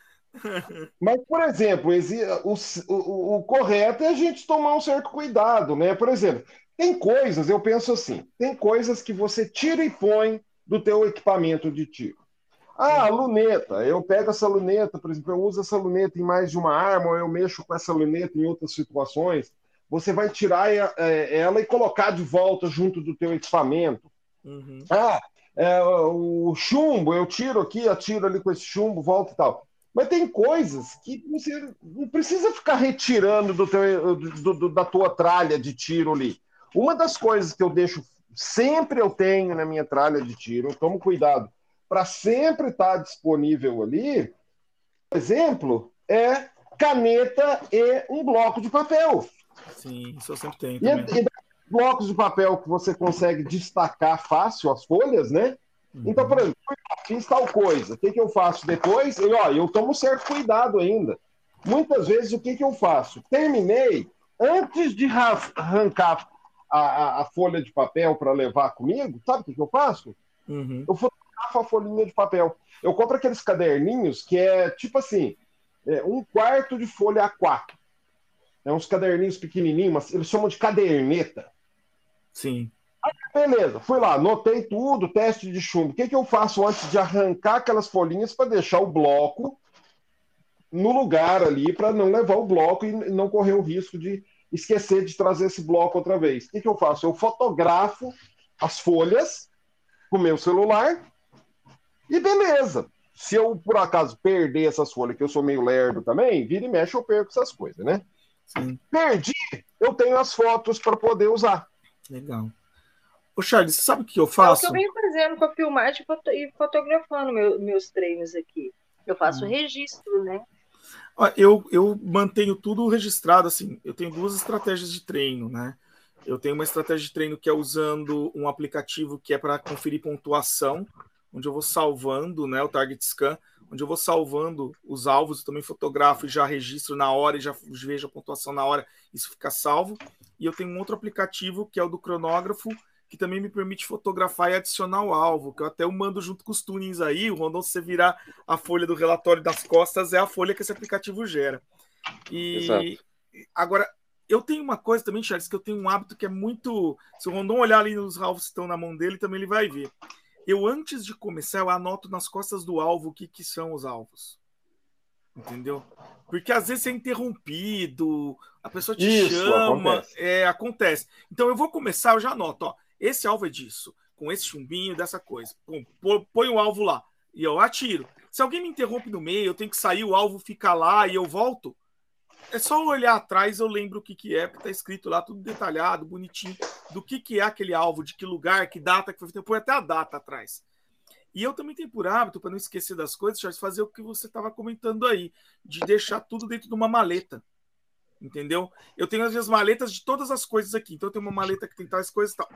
Speaker 2: Mas, por exemplo, o, o, o, correto é a gente tomar um certo cuidado, né? Por exemplo, tem coisas, eu penso assim, tem coisas que você tira e põe do teu equipamento de tiro. Ah, luneta, eu pego essa luneta, por exemplo, eu uso essa luneta em mais de uma arma, ou eu mexo com essa luneta em outras situações. Você vai tirar é, ela e colocar de volta junto do teu equipamento. Uhum. Ah, é, o chumbo, eu tiro aqui, atiro ali com esse chumbo, volta e tal. Mas tem coisas que você não precisa ficar retirando do teu, do, do, da tua tralha de tiro ali. Uma das coisas que eu deixo, sempre eu tenho na minha tralha de tiro, eu tomo cuidado para sempre estar disponível ali, por exemplo, é caneta e um bloco de papel.
Speaker 4: Sim, isso eu sempre tenho.
Speaker 2: E, e blocos de papel que você consegue destacar fácil as folhas, né? Uhum. Então, por exemplo, fiz tal coisa, o que, que eu faço depois? Eu, ó, eu tomo certo cuidado ainda. Muitas vezes, o que, que eu faço? Terminei, antes de arrancar a, a, a folha de papel para levar comigo, sabe o que, que eu faço? Uhum. Eu fotografo a folhinha de papel. Eu compro aqueles caderninhos que é tipo assim, é, um quarto de folha A4. É uns caderninhos pequenininhos, eles chamam de caderneta.
Speaker 4: Sim.
Speaker 2: Beleza, fui lá, anotei tudo, teste de chumbo. O que, que eu faço antes de arrancar aquelas folhinhas para deixar o bloco no lugar ali, para não levar o bloco e não correr o risco de esquecer de trazer esse bloco outra vez? O que, que eu faço? Eu fotografo as folhas com o meu celular e beleza. Se eu, por acaso, perder essas folhas, que eu sou meio lerdo também, vira e mexe, eu perco essas coisas, né? Sim. Perdi, eu tenho as fotos para poder usar.
Speaker 4: Legal. Ô, Charles, sabe o que eu faço?
Speaker 5: É o que eu venho fazendo com a filmagem e fotografando meu, meus treinos aqui. Eu faço hum. registro, né?
Speaker 4: Eu, eu mantenho tudo registrado, assim. Eu tenho duas estratégias de treino, né? Eu tenho uma estratégia de treino que é usando um aplicativo que é para conferir pontuação, onde eu vou salvando né, o Target Scan, onde eu vou salvando os alvos, eu também fotografo e já registro na hora e já vejo a pontuação na hora, isso fica salvo. E eu tenho um outro aplicativo que é o do cronógrafo, que também me permite fotografar e adicionar o alvo, que eu até eu mando junto com os tunings aí, o Rondon, se você virar a folha do relatório das costas, é a folha que esse aplicativo gera. E Exato. agora, eu tenho uma coisa também, Charles, que eu tenho um hábito que é muito. Se o Rondon olhar ali nos alvos que estão na mão dele, também ele vai ver. Eu, antes de começar, eu anoto nas costas do alvo o que, que são os alvos. Entendeu? Porque às vezes é interrompido, a pessoa te Isso, chama, acontece. É, acontece. Então eu vou começar, eu já anoto, ó, esse alvo é disso, com esse chumbinho, dessa coisa. Põe o alvo lá e eu atiro. Se alguém me interrompe no meio, eu tenho que sair, o alvo fica lá e eu volto. É só olhar atrás, eu lembro o que, que é, porque tá escrito lá, tudo detalhado, bonitinho, do que, que é aquele alvo, de que lugar, que data que foi feito. Põe até a data atrás. E eu também tenho por hábito, para não esquecer das coisas, Charles, fazer o que você estava comentando aí, de deixar tudo dentro de uma maleta. Entendeu? Eu tenho as minhas maletas de todas as coisas aqui. Então eu tenho uma maleta que tem tais coisas e tal.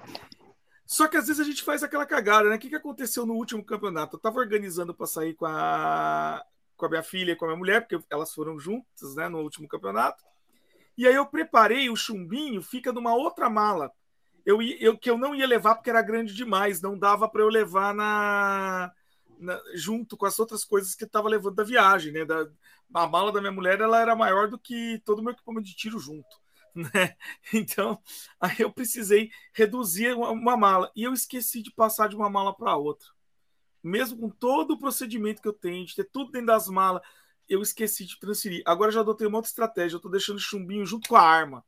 Speaker 4: Só que às vezes a gente faz aquela cagada, né? O que, que aconteceu no último campeonato? Eu estava organizando para sair com a, com a minha filha e com a minha mulher, porque elas foram juntas, né, no último campeonato. E aí eu preparei o chumbinho, fica numa outra mala eu, eu, que eu não ia levar porque era grande demais, não dava para eu levar na, na, junto com as outras coisas que estava levando da viagem, né? Da, a mala da minha mulher ela era maior do que todo o meu equipamento de tiro junto. Né? Então, aí eu precisei reduzir uma, uma mala e eu esqueci de passar de uma mala para outra. Mesmo com todo o procedimento que eu tenho, de ter tudo dentro das malas, eu esqueci de transferir. Agora já adotei uma outra estratégia, eu estou deixando chumbinho junto com a arma.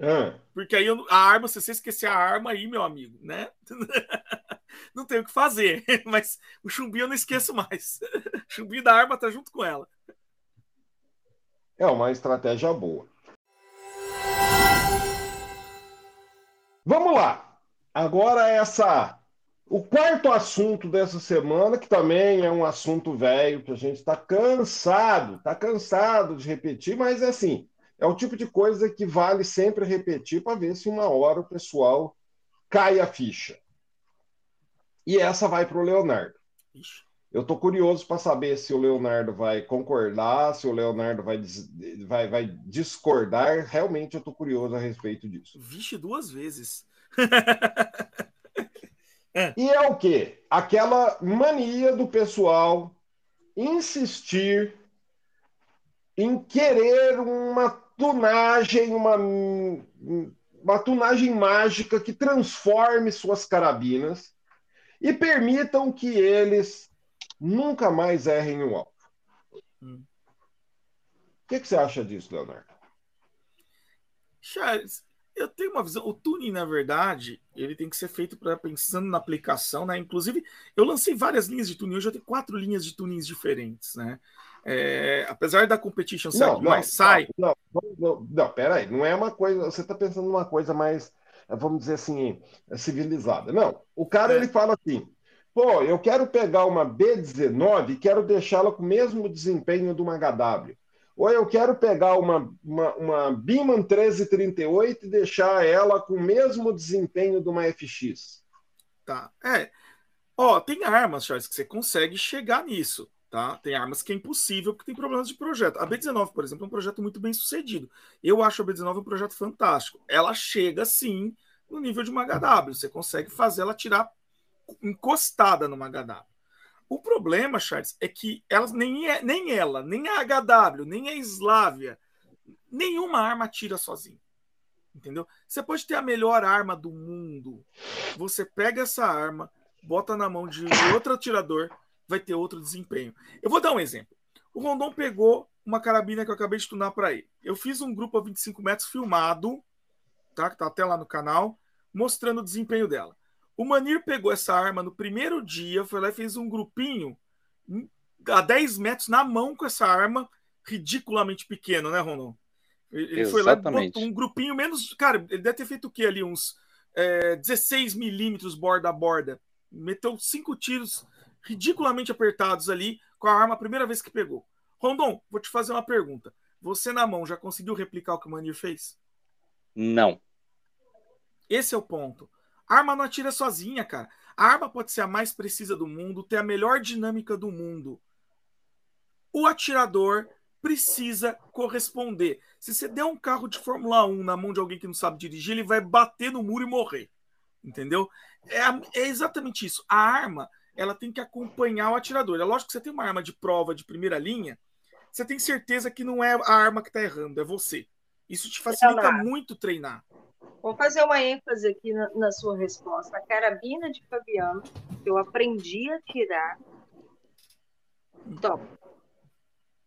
Speaker 4: É. Porque aí eu, a arma, se você esquecer a arma aí, meu amigo, né? não tem o que fazer. Mas o chumbinho eu não esqueço mais. O chumbinho da arma tá junto com ela.
Speaker 2: É uma estratégia boa. Vamos lá. Agora essa o quarto assunto dessa semana, que também é um assunto velho, que a gente está cansado, está cansado de repetir, mas é assim, É o tipo de coisa que vale sempre repetir para ver se uma hora o pessoal cai a ficha. E essa vai para o Leonardo. Eu estou curioso para saber se o Leonardo vai concordar, se o Leonardo vai, vai, vai discordar. Realmente eu estou curioso a respeito disso.
Speaker 4: Vixe, duas vezes.
Speaker 2: e é o quê? Aquela mania do pessoal insistir em querer uma tunagem, uma, uma tunagem mágica que transforme suas carabinas e permitam que eles nunca mais errem o alvo. Hum. O que, que, você acha disso, Leonardo?
Speaker 4: Charles, eu tenho uma visão. O tuning, na verdade, ele tem que ser feito para pensando na aplicação, né? Inclusive, eu lancei várias linhas de tuning. Hoje eu tenho quatro linhas de tunings diferentes, né? É, apesar da competition não, mais sai.
Speaker 2: Não, não, não, não, peraí, não é uma coisa. Você está pensando numa coisa mais, vamos dizer assim, civilizada. Não, o cara é. ele fala assim: pô, eu quero pegar uma B19 e quero deixá-la com o mesmo desempenho de uma HW. Ou eu quero pegar uma, uma, uma Biman 1338 e deixar ela com o mesmo desempenho de uma FX.
Speaker 4: Tá. É. Ó, tem armas, Charles, que você consegue chegar nisso. Tá? Tem armas que é impossível porque tem problemas de projeto. A B19, por exemplo, é um projeto muito bem sucedido. Eu acho a B19 um projeto fantástico. Ela chega sim no nível de uma HW. Você consegue fazer ela tirar encostada numa HW. O problema, Charles, é que elas nem, é, nem ela, nem a HW, nem a Slávia, nenhuma arma tira sozinha. Entendeu? Você pode ter a melhor arma do mundo. Você pega essa arma, bota na mão de outro atirador, vai ter outro desempenho. Eu vou dar um exemplo. O Rondon pegou uma carabina que eu acabei de tunar para ele. Eu fiz um grupo a 25 metros filmado, tá? Que tá até lá no canal, mostrando o desempenho dela. O Manir pegou essa arma no primeiro dia, foi lá e fez um grupinho a 10 metros na mão com essa arma, ridiculamente pequeno, né, Rondon? Ele Exatamente. foi lá e botou um grupinho menos. Cara, ele deve ter feito o quê ali? Uns é, 16 milímetros borda a borda. Meteu cinco tiros ridiculamente apertados ali com a arma a primeira vez que pegou. Rondon, vou te fazer uma pergunta. Você na mão já conseguiu replicar o que o Manir fez?
Speaker 3: Não.
Speaker 4: Esse é o ponto. A arma não atira sozinha, cara. A arma pode ser a mais precisa do mundo, ter a melhor dinâmica do mundo. O atirador precisa corresponder. Se você der um carro de Fórmula 1 na mão de alguém que não sabe dirigir, ele vai bater no muro e morrer. Entendeu? É, é exatamente isso. A arma ela tem que acompanhar o atirador. É lógico que você tem uma arma de prova de primeira linha, você tem certeza que não é a arma que está errando, é você. Isso te facilita muito treinar.
Speaker 5: Vou fazer uma ênfase aqui na, na, sua resposta. A carabina de Fabiano, eu aprendi a tirar. Então,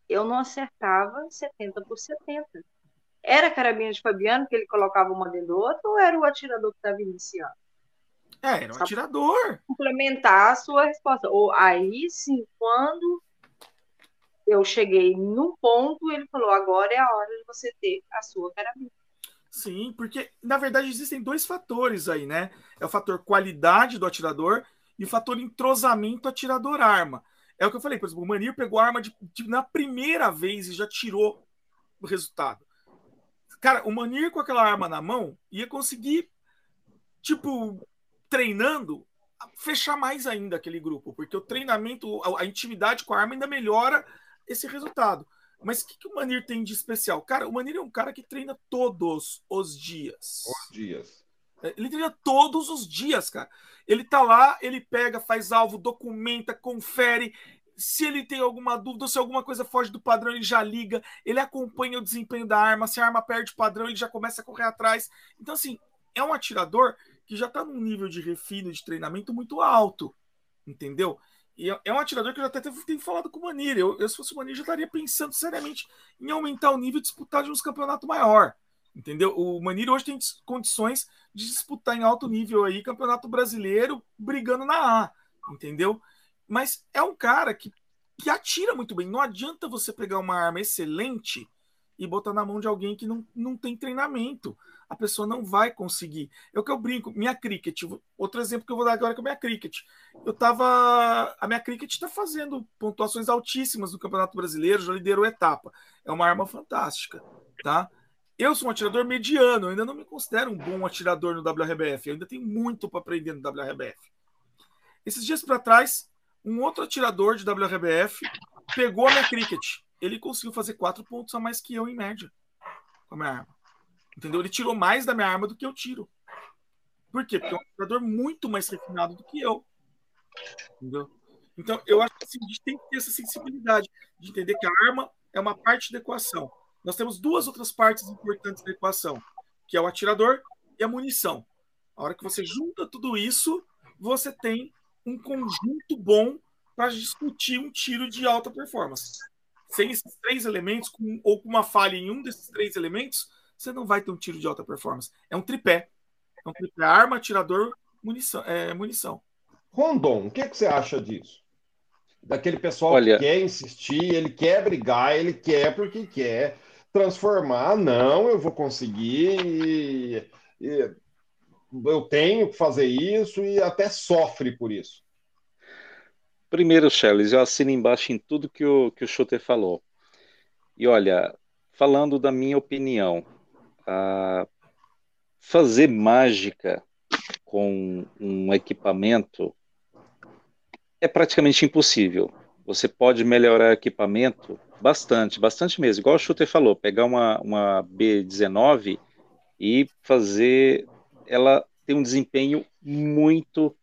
Speaker 5: eu não acertava 70 por 70. Era a carabina de Fabiano que ele colocava uma dentro do outro ou era o atirador que estava iniciando?
Speaker 4: É, era um Só atirador.
Speaker 5: Complementar a sua resposta. Ou aí sim, quando eu cheguei num ponto, ele falou: agora é a hora de você ter a sua carabina.
Speaker 4: Sim, porque na verdade existem dois fatores aí, né? É o fator qualidade do atirador e o fator entrosamento atirador-arma. É o que eu falei, por exemplo, o Manir pegou a arma de, de, na primeira vez e já tirou o resultado. Cara, o Manir com aquela arma na mão ia conseguir, tipo, treinando, fechar mais ainda aquele grupo, porque o treinamento, a, a intimidade com a arma ainda melhora esse resultado. Mas o que, que o Manir tem de especial? Cara, o Manir é um cara que treina todos os dias.
Speaker 2: Os dias.
Speaker 4: É, ele treina todos os dias, cara. Ele tá lá, ele pega, faz alvo, documenta, confere. Se ele tem alguma dúvida, se alguma coisa foge do padrão, ele já liga, ele acompanha o desempenho da arma. Se a arma perde o padrão, ele já começa a correr atrás. Então, assim, é um atirador que já tá num nível de refino, de treinamento muito alto. Entendeu? E é, é um atirador que eu já até tenho falado com o Manir. Eu, eu, se fosse o Manir, já estaria pensando seriamente em aumentar o nível e disputar de uns campeonatos maior. Entendeu? O Manir hoje tem condições de disputar em alto nível aí campeonato brasileiro brigando na A. Entendeu? Mas é um cara que, que atira muito bem. Não adianta você pegar uma arma excelente e botar na mão de alguém que não, não tem treinamento a pessoa não vai conseguir. É o que eu brinco, minha cricket, outro exemplo que eu vou dar agora é com a minha cricket. Eu tava. A minha cricket está fazendo pontuações altíssimas no Campeonato Brasileiro, já liderou etapa. É uma arma fantástica, tá? Eu sou um atirador mediano, ainda não me considero um bom atirador no WRBF, eu ainda tenho muito para aprender no WRBF. Esses dias para trás, um outro atirador de WRBF pegou a minha cricket. Ele conseguiu fazer quatro pontos a mais que eu em média com a minha arma. Entendeu? Ele tirou mais da minha arma do que eu tiro. Por quê? Porque é um atirador muito mais refinado do que eu. Entendeu? Então, eu acho que assim, a gente tem que ter essa sensibilidade de entender que a arma é uma parte da equação. Nós temos duas outras partes importantes da equação, que é o atirador e a munição. A hora que você junta tudo isso, você tem um conjunto bom para discutir um tiro de alta performance. Sem esses três elementos, com, ou com uma falha em um desses três elementos, você não vai ter um tiro de alta performance. É um tripé. É um tripé arma, atirador, munição. É, munição.
Speaker 2: Rondon, o que, que você acha disso? Daquele pessoal Olha... que quer insistir, ele quer brigar, ele quer porque quer transformar. Não, eu vou conseguir. E, e, eu tenho que fazer isso e até sofre por isso.
Speaker 3: Primeiro, Charles, eu assino embaixo em tudo que o, que o Schutter falou. E olha, falando da minha opinião, fazer mágica com um equipamento é praticamente impossível. Você pode melhorar o equipamento bastante, bastante mesmo. Igual o Schutter falou, pegar uma, uma B19 e fazer ela ter um desempenho muito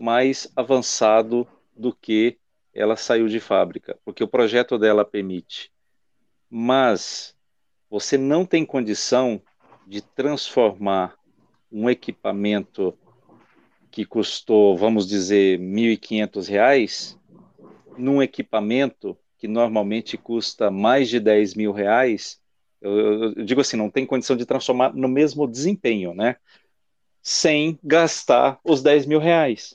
Speaker 3: mais avançado do que ela saiu de fábrica, porque o projeto dela permite. Mas você não tem condição de transformar um equipamento que custou, vamos dizer, R$ 1.500 num equipamento que normalmente custa mais de 10 mil reais, eu, eu, digo assim, não tem condição de transformar no mesmo desempenho, né? Sem gastar os 10 mil reais.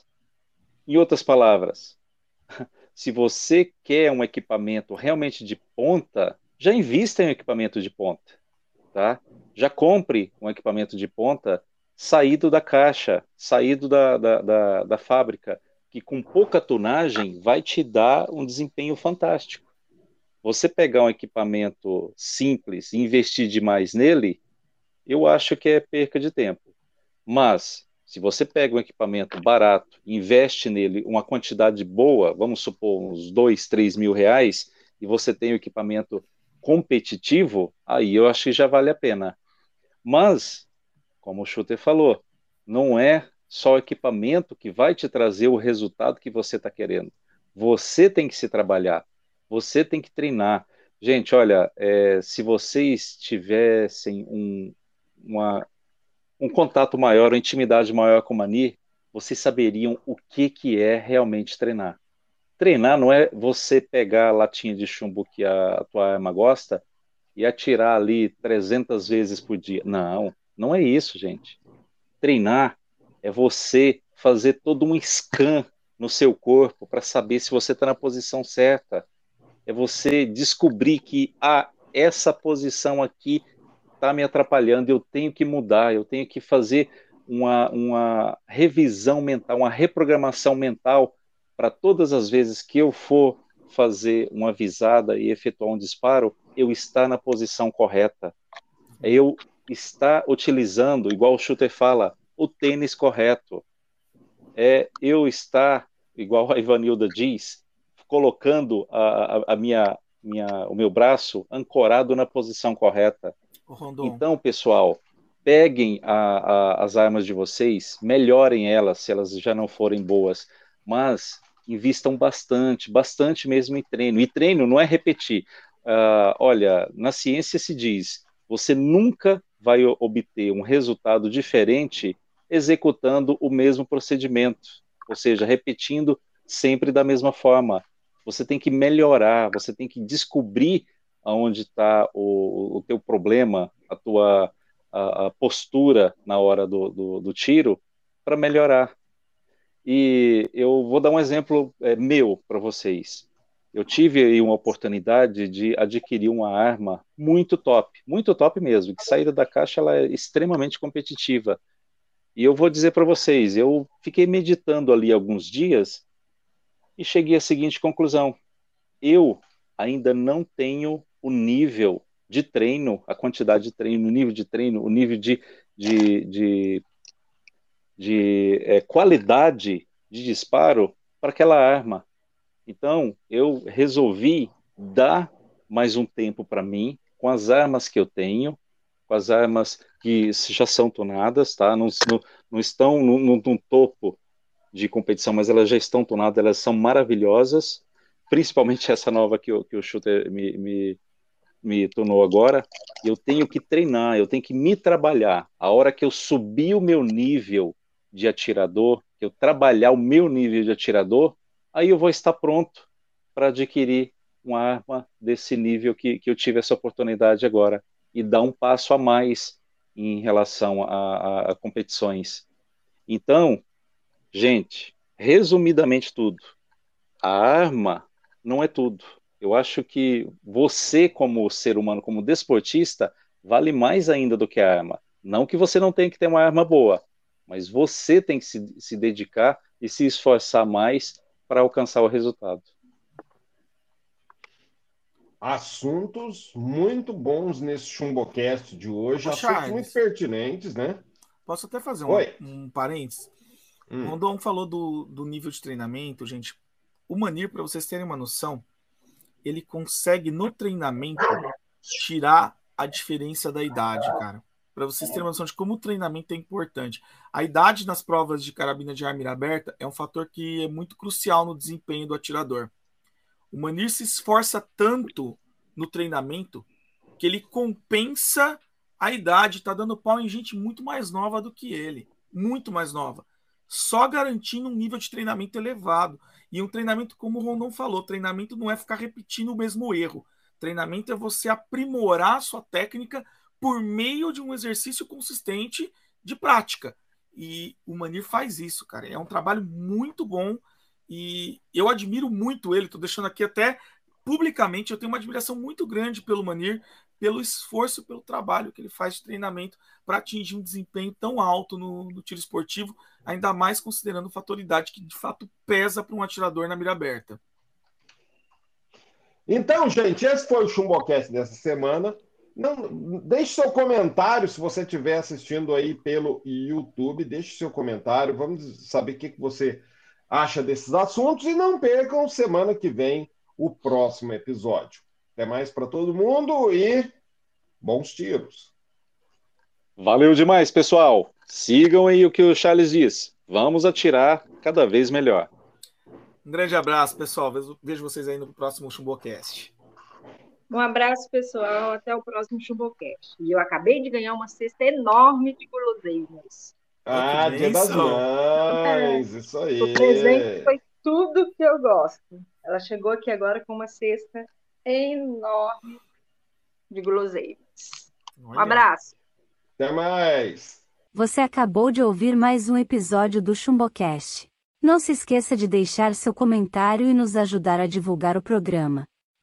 Speaker 3: Em outras palavras, se você quer um equipamento realmente de ponta, já invista em um equipamento de ponta, tá? Já compre um equipamento de ponta saído da caixa, saído da, da, da, da fábrica, que com pouca tunagem vai te dar um desempenho fantástico. Você pegar um equipamento simples e investir demais nele, eu acho que é perca de tempo. Mas se você pega um equipamento barato, investe nele uma quantidade boa, vamos supor uns dois, três mil reais, e você tem o um equipamento competitivo, aí eu acho que já vale a pena. Mas, como o Shooter falou, não é só o equipamento que vai te trazer o resultado que você está querendo. Você tem que se trabalhar, você tem que treinar. Gente, olha, é, se vocês tivessem um, uma um contato maior, uma intimidade maior com o Mani, vocês saberiam o que, que é realmente treinar. Treinar não é você pegar a latinha de chumbo que a tua arma gosta e atirar ali 300 vezes por dia. Não, não é isso, gente. Treinar é você fazer todo um scan no seu corpo para saber se você está na posição certa. É você descobrir que ah, essa posição aqui está me atrapalhando, eu tenho que mudar, eu tenho que fazer uma, uma revisão mental, uma reprogramação mental para todas as vezes que eu for fazer uma visada e efetuar um disparo, eu estar na posição correta. Eu estar utilizando, igual o Shooter fala, o tênis correto. É eu estar, igual a Ivanilda diz, colocando a, a, a minha, minha, o meu braço ancorado na posição correta. Então, pessoal, peguem a, a, as armas de vocês, melhorem elas se elas já não forem boas, mas invistam bastante, bastante mesmo em treino. E treino não é repetir. Uh, olha, na ciência se diz, você nunca vai obter um resultado diferente executando o mesmo procedimento, ou seja, repetindo sempre da mesma forma. Você tem que melhorar, você tem que descobrir aonde está o, o teu problema, a tua a, a postura na hora do, do, do tiro, para melhorar. E eu vou dar um exemplo é, meu para vocês. Eu tive aí uma oportunidade de adquirir uma arma muito top, muito top mesmo, que saída da caixa ela é extremamente competitiva. E eu vou dizer para vocês, eu fiquei meditando ali alguns dias e cheguei à seguinte conclusão: eu ainda não tenho o nível de treino, a quantidade de treino, o nível de treino, o nível de, de, de, de é, qualidade de disparo para aquela arma. Então, eu resolvi dar mais um tempo para mim, com as armas que eu tenho, com as armas que já são tonadas, tá? Não, não, não estão no, no, no, topo de competição, mas elas já estão tonadas, elas são maravilhosas, principalmente essa nova que, o, que o Shooter me, me, me tornou agora. Eu tenho que treinar, eu tenho que me trabalhar. A hora que eu subir o meu nível de atirador, que eu trabalhar o meu nível de atirador, aí eu vou estar pronto para adquirir uma arma desse nível que, que eu tive essa oportunidade agora e dar um passo a mais em relação a, a, a competições. Então, gente, resumidamente tudo, a arma não é tudo. Eu acho que você, como ser humano, como desportista, vale mais ainda do que a arma. Não que você não tenha que ter uma arma boa, mas você tem que se, se dedicar e se esforçar mais para alcançar o resultado.
Speaker 2: Assuntos muito bons nesse Chumbocast de hoje, Ô, assuntos Charles, muito pertinentes, né?
Speaker 4: Posso até fazer um, um parênteses? Hum. O Rondon falou do, do nível de treinamento, gente. O Manir, para vocês terem uma noção, ele consegue no treinamento tirar a diferença da idade, cara. Para vocês terem uma noção de como o treinamento é importante. A idade nas provas de carabina de arma aberta é um fator que é muito crucial no desempenho do atirador. O Manir se esforça tanto no treinamento que ele compensa a idade, tá dando pau em gente muito mais nova do que ele, muito mais nova, só garantindo um nível de treinamento elevado. E um treinamento, como o Rondon falou, treinamento não é ficar repetindo o mesmo erro. Treinamento é você aprimorar a sua técnica por meio de um exercício consistente de prática. E o Manir faz isso, cara. É um trabalho muito bom e eu admiro muito ele, tô deixando aqui até publicamente, eu tenho uma admiração muito grande pelo Manir, pelo esforço, pelo trabalho que ele faz de treinamento para atingir um desempenho tão alto no, no, tiro esportivo, ainda mais considerando a fatoridade que de fato pesa para um atirador na mira aberta.
Speaker 2: Então, gente, esse foi o Chumbocast dessa semana. Não, deixe seu comentário se você estiver assistindo aí pelo YouTube. Deixe seu comentário. Vamos saber o que, que você acha desses assuntos e não percam semana que vem o próximo episódio. Até mais para todo mundo e bons tiros.
Speaker 3: Valeu demais, pessoal. Sigam aí o que o Charles diz. Vamos atirar cada vez melhor.
Speaker 4: Um grande abraço, pessoal. Vejo vocês aí no próximo Chumbocast.
Speaker 5: Um abraço, pessoal. Até o próximo Chumbocast. E eu acabei de ganhar uma cesta enorme de guloseimas.
Speaker 2: Ah, Dia das Mães, isso aí.
Speaker 5: O presente foi tudo que eu gosto. Ela chegou aqui agora com uma cesta enorme de guloseimas. Um abraço.
Speaker 2: Até mais.
Speaker 1: Você acabou de ouvir mais um episódio do Chumbocast. Não se esqueça de deixar seu comentário e nos ajudar a divulgar o programa.